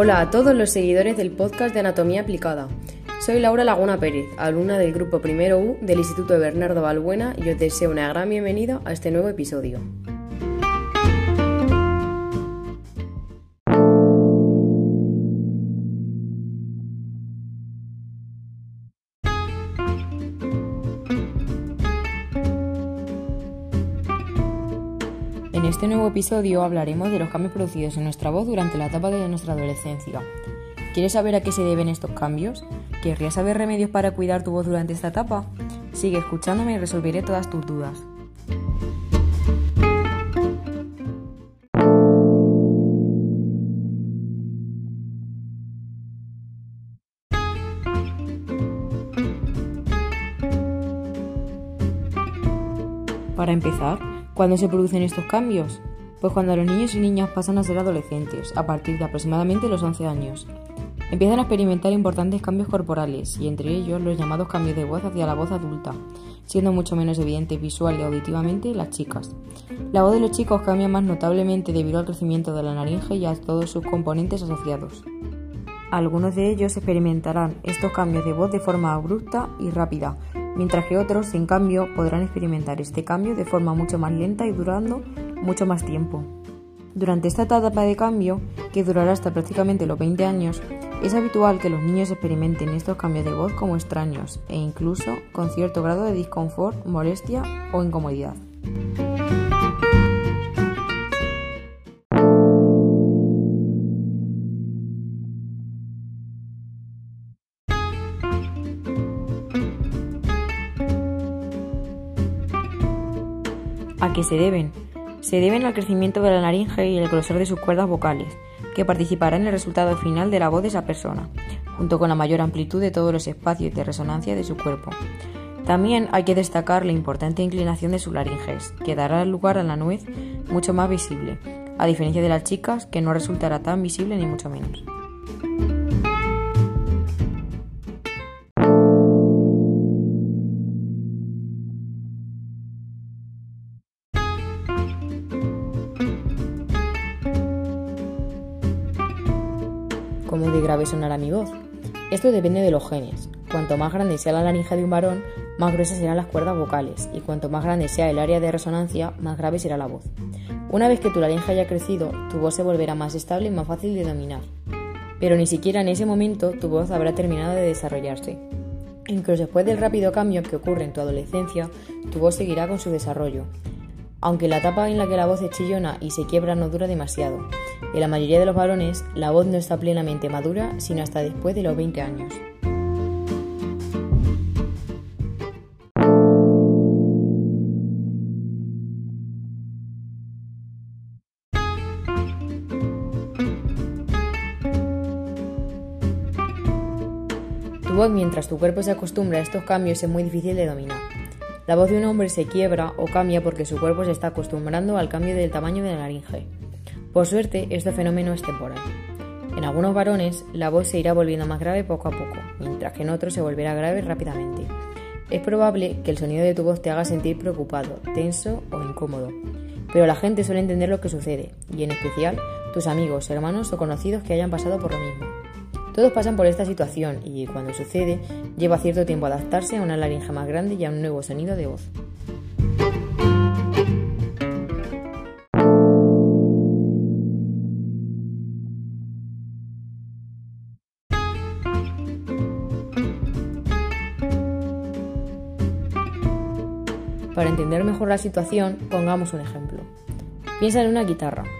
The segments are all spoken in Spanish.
Hola a todos los seguidores del podcast de Anatomía Aplicada. Soy Laura Laguna Pérez, alumna del grupo Primero U del Instituto de Bernardo Balbuena y os deseo una gran bienvenida a este nuevo episodio. En este nuevo episodio hablaremos de los cambios producidos en nuestra voz durante la etapa de nuestra adolescencia. ¿Quieres saber a qué se deben estos cambios? ¿Querrías saber remedios para cuidar tu voz durante esta etapa? Sigue escuchándome y resolveré todas tus dudas. Para empezar, ¿cuándo se producen estos cambios? Pues cuando los niños y niñas pasan a ser adolescentes, a partir de aproximadamente los 11 años. Empiezan a experimentar importantes cambios corporales, y entre ellos los llamados cambios de voz hacia la voz adulta, siendo mucho menos evidente visual y auditivamente las chicas. La voz de los chicos cambia más notablemente debido al crecimiento de la laringe y a todos sus componentes asociados. Algunos de ellos experimentarán estos cambios de voz de forma abrupta y rápida, mientras que otros, en cambio, podrán experimentar este cambio de forma mucho más lenta y durando mucho más tiempo. Durante esta etapa de cambio, que durará hasta prácticamente los 20 años, es habitual que los niños experimenten estos cambios de voz como extraños e incluso con cierto grado de disconfort, molestia o incomodidad. ¿A qué se deben? Se deben al crecimiento de la laringe y el grosor de sus cuerdas vocales, que participará en el resultado final de la voz de esa persona, junto con la mayor amplitud de todos los espacios de resonancia de su cuerpo. También hay que destacar la importante inclinación de sus laringes, que dará lugar a la nuez mucho más visible, a diferencia de las chicas, que no resultará tan visible ni mucho menos. Cómo de grave sonará mi voz. Esto depende de los genes. Cuanto más grande sea la laringe de un varón, más gruesas serán las cuerdas vocales, y cuanto más grande sea el área de resonancia, más grave será la voz. Una vez que tu laringe haya crecido, tu voz se volverá más estable y más fácil de dominar. Pero ni siquiera en ese momento tu voz habrá terminado de desarrollarse. Incluso después del rápido cambio que ocurre en tu adolescencia, tu voz seguirá con su desarrollo, aunque la etapa en la que la voz es chillona y se quiebra no dura demasiado. En la mayoría de los varones, la voz no está plenamente madura sino hasta después de los 20 años. Tu voz mientras tu cuerpo se acostumbra a estos cambios es muy difícil de dominar. La voz de un hombre se quiebra o cambia porque su cuerpo se está acostumbrando al cambio del tamaño de la laringe. Por suerte, este fenómeno es temporal. En algunos varones, la voz se irá volviendo más grave poco a poco, mientras que en otros se volverá grave rápidamente. Es probable que el sonido de tu voz te haga sentir preocupado, tenso o incómodo, pero la gente suele entender lo que sucede, y en especial tus amigos, hermanos o conocidos que hayan pasado por lo mismo. Todos pasan por esta situación y, cuando sucede, lleva cierto tiempo adaptarse a una laringe más grande y a un nuevo sonido de voz. Para entender mejor la situación, pongamos un ejemplo. Piensa en una guitarra.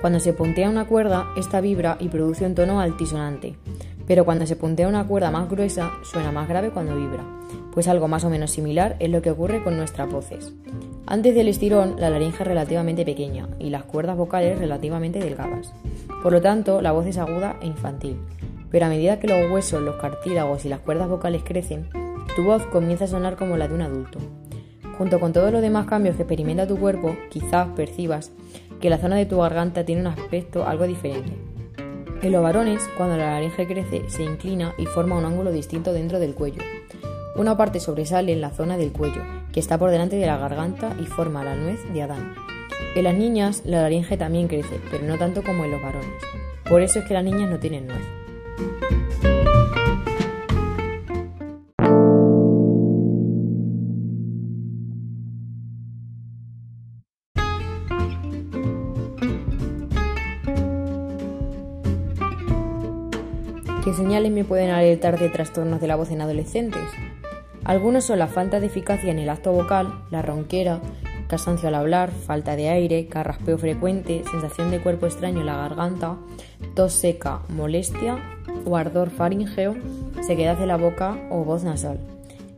Cuando se puntea una cuerda, esta vibra y produce un tono altisonante, pero cuando se puntea una cuerda más gruesa, suena más grave cuando vibra. Pues algo más o menos similar es lo que ocurre con nuestras voces. Antes del estirón, la laringe es relativamente pequeña y las cuerdas vocales relativamente delgadas. Por lo tanto, la voz es aguda e infantil. Pero a medida que los huesos, los cartílagos y las cuerdas vocales crecen, tu voz comienza a sonar como la de un adulto. Junto con todos los demás cambios que experimenta tu cuerpo, quizás percibas que la zona de tu garganta tiene un aspecto algo diferente. En los varones, cuando la laringe crece, se inclina y forma un ángulo distinto dentro del cuello. Una parte sobresale en la zona del cuello, que está por delante de la garganta y forma la nuez de Adán. En las niñas, la laringe también crece, pero no tanto como en los varones. Por eso es que las niñas no tienen nuez. ¿Qué señales me pueden alertar de trastornos de la voz en adolescentes? Algunos son la falta de eficacia en el acto vocal, la ronquera, cansancio al hablar, falta de aire, carraspeo frecuente, sensación de cuerpo extraño en la garganta, tos seca, molestia o ardor faríngeo, sequedad de la boca o voz nasal.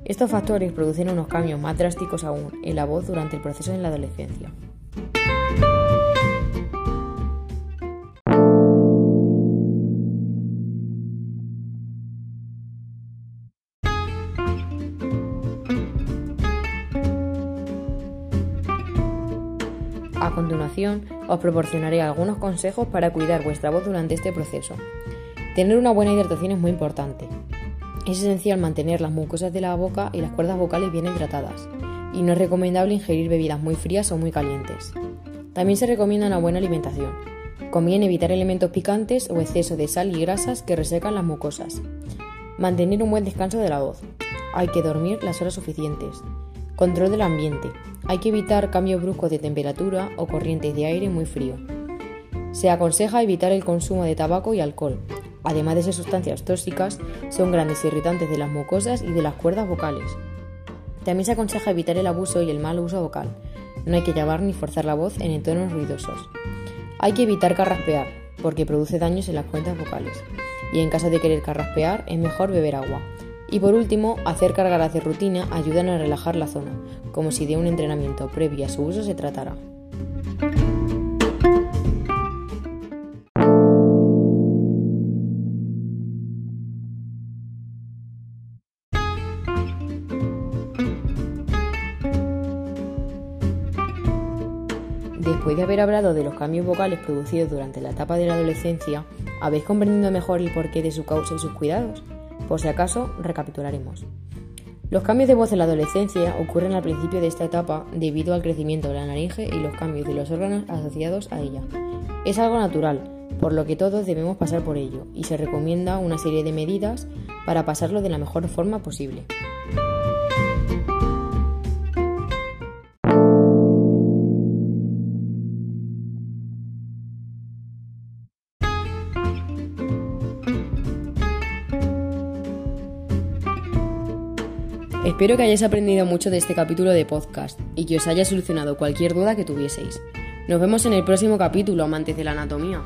Estos factores producen unos cambios más drásticos aún en la voz durante el proceso en la adolescencia. A continuación, os proporcionaré algunos consejos para cuidar vuestra voz durante este proceso. Tener una buena hidratación es muy importante. Es esencial mantener las mucosas de la boca y las cuerdas vocales bien hidratadas, y no es recomendable ingerir bebidas muy frías o muy calientes. También se recomienda una buena alimentación. Conviene evitar elementos picantes o exceso de sal y grasas que resecan las mucosas. Mantener un buen descanso de la voz. Hay que dormir las horas suficientes. Control del ambiente. Hay que evitar cambios bruscos de temperatura o corrientes de aire muy frío. Se aconseja evitar el consumo de tabaco y alcohol. Además de ser sustancias tóxicas, son grandes irritantes de las mucosas y de las cuerdas vocales. También se aconseja evitar el abuso y el mal uso vocal. No hay que llamar ni forzar la voz en entornos ruidosos. Hay que evitar carraspear, porque produce daños en las cuerdas vocales. Y en caso de querer carraspear, es mejor beber agua. Y por último, hacer cargas de rutina ayudan a relajar la zona, como si de un entrenamiento previo a su uso se tratara. Después de haber hablado de los cambios vocales producidos durante la etapa de la adolescencia, ¿habéis comprendido mejor el porqué de su causa y sus cuidados? Por si acaso, recapitularemos. Los cambios de voz en la adolescencia ocurren al principio de esta etapa debido al crecimiento de la laringe y los cambios de los órganos asociados a ella. Es algo natural, por lo que todos debemos pasar por ello, y se recomienda una serie de medidas para pasarlo de la mejor forma posible. Espero que hayáis aprendido mucho de este capítulo de podcast y que os haya solucionado cualquier duda que tuvieseis. Nos vemos en el próximo capítulo, amantes de la anatomía.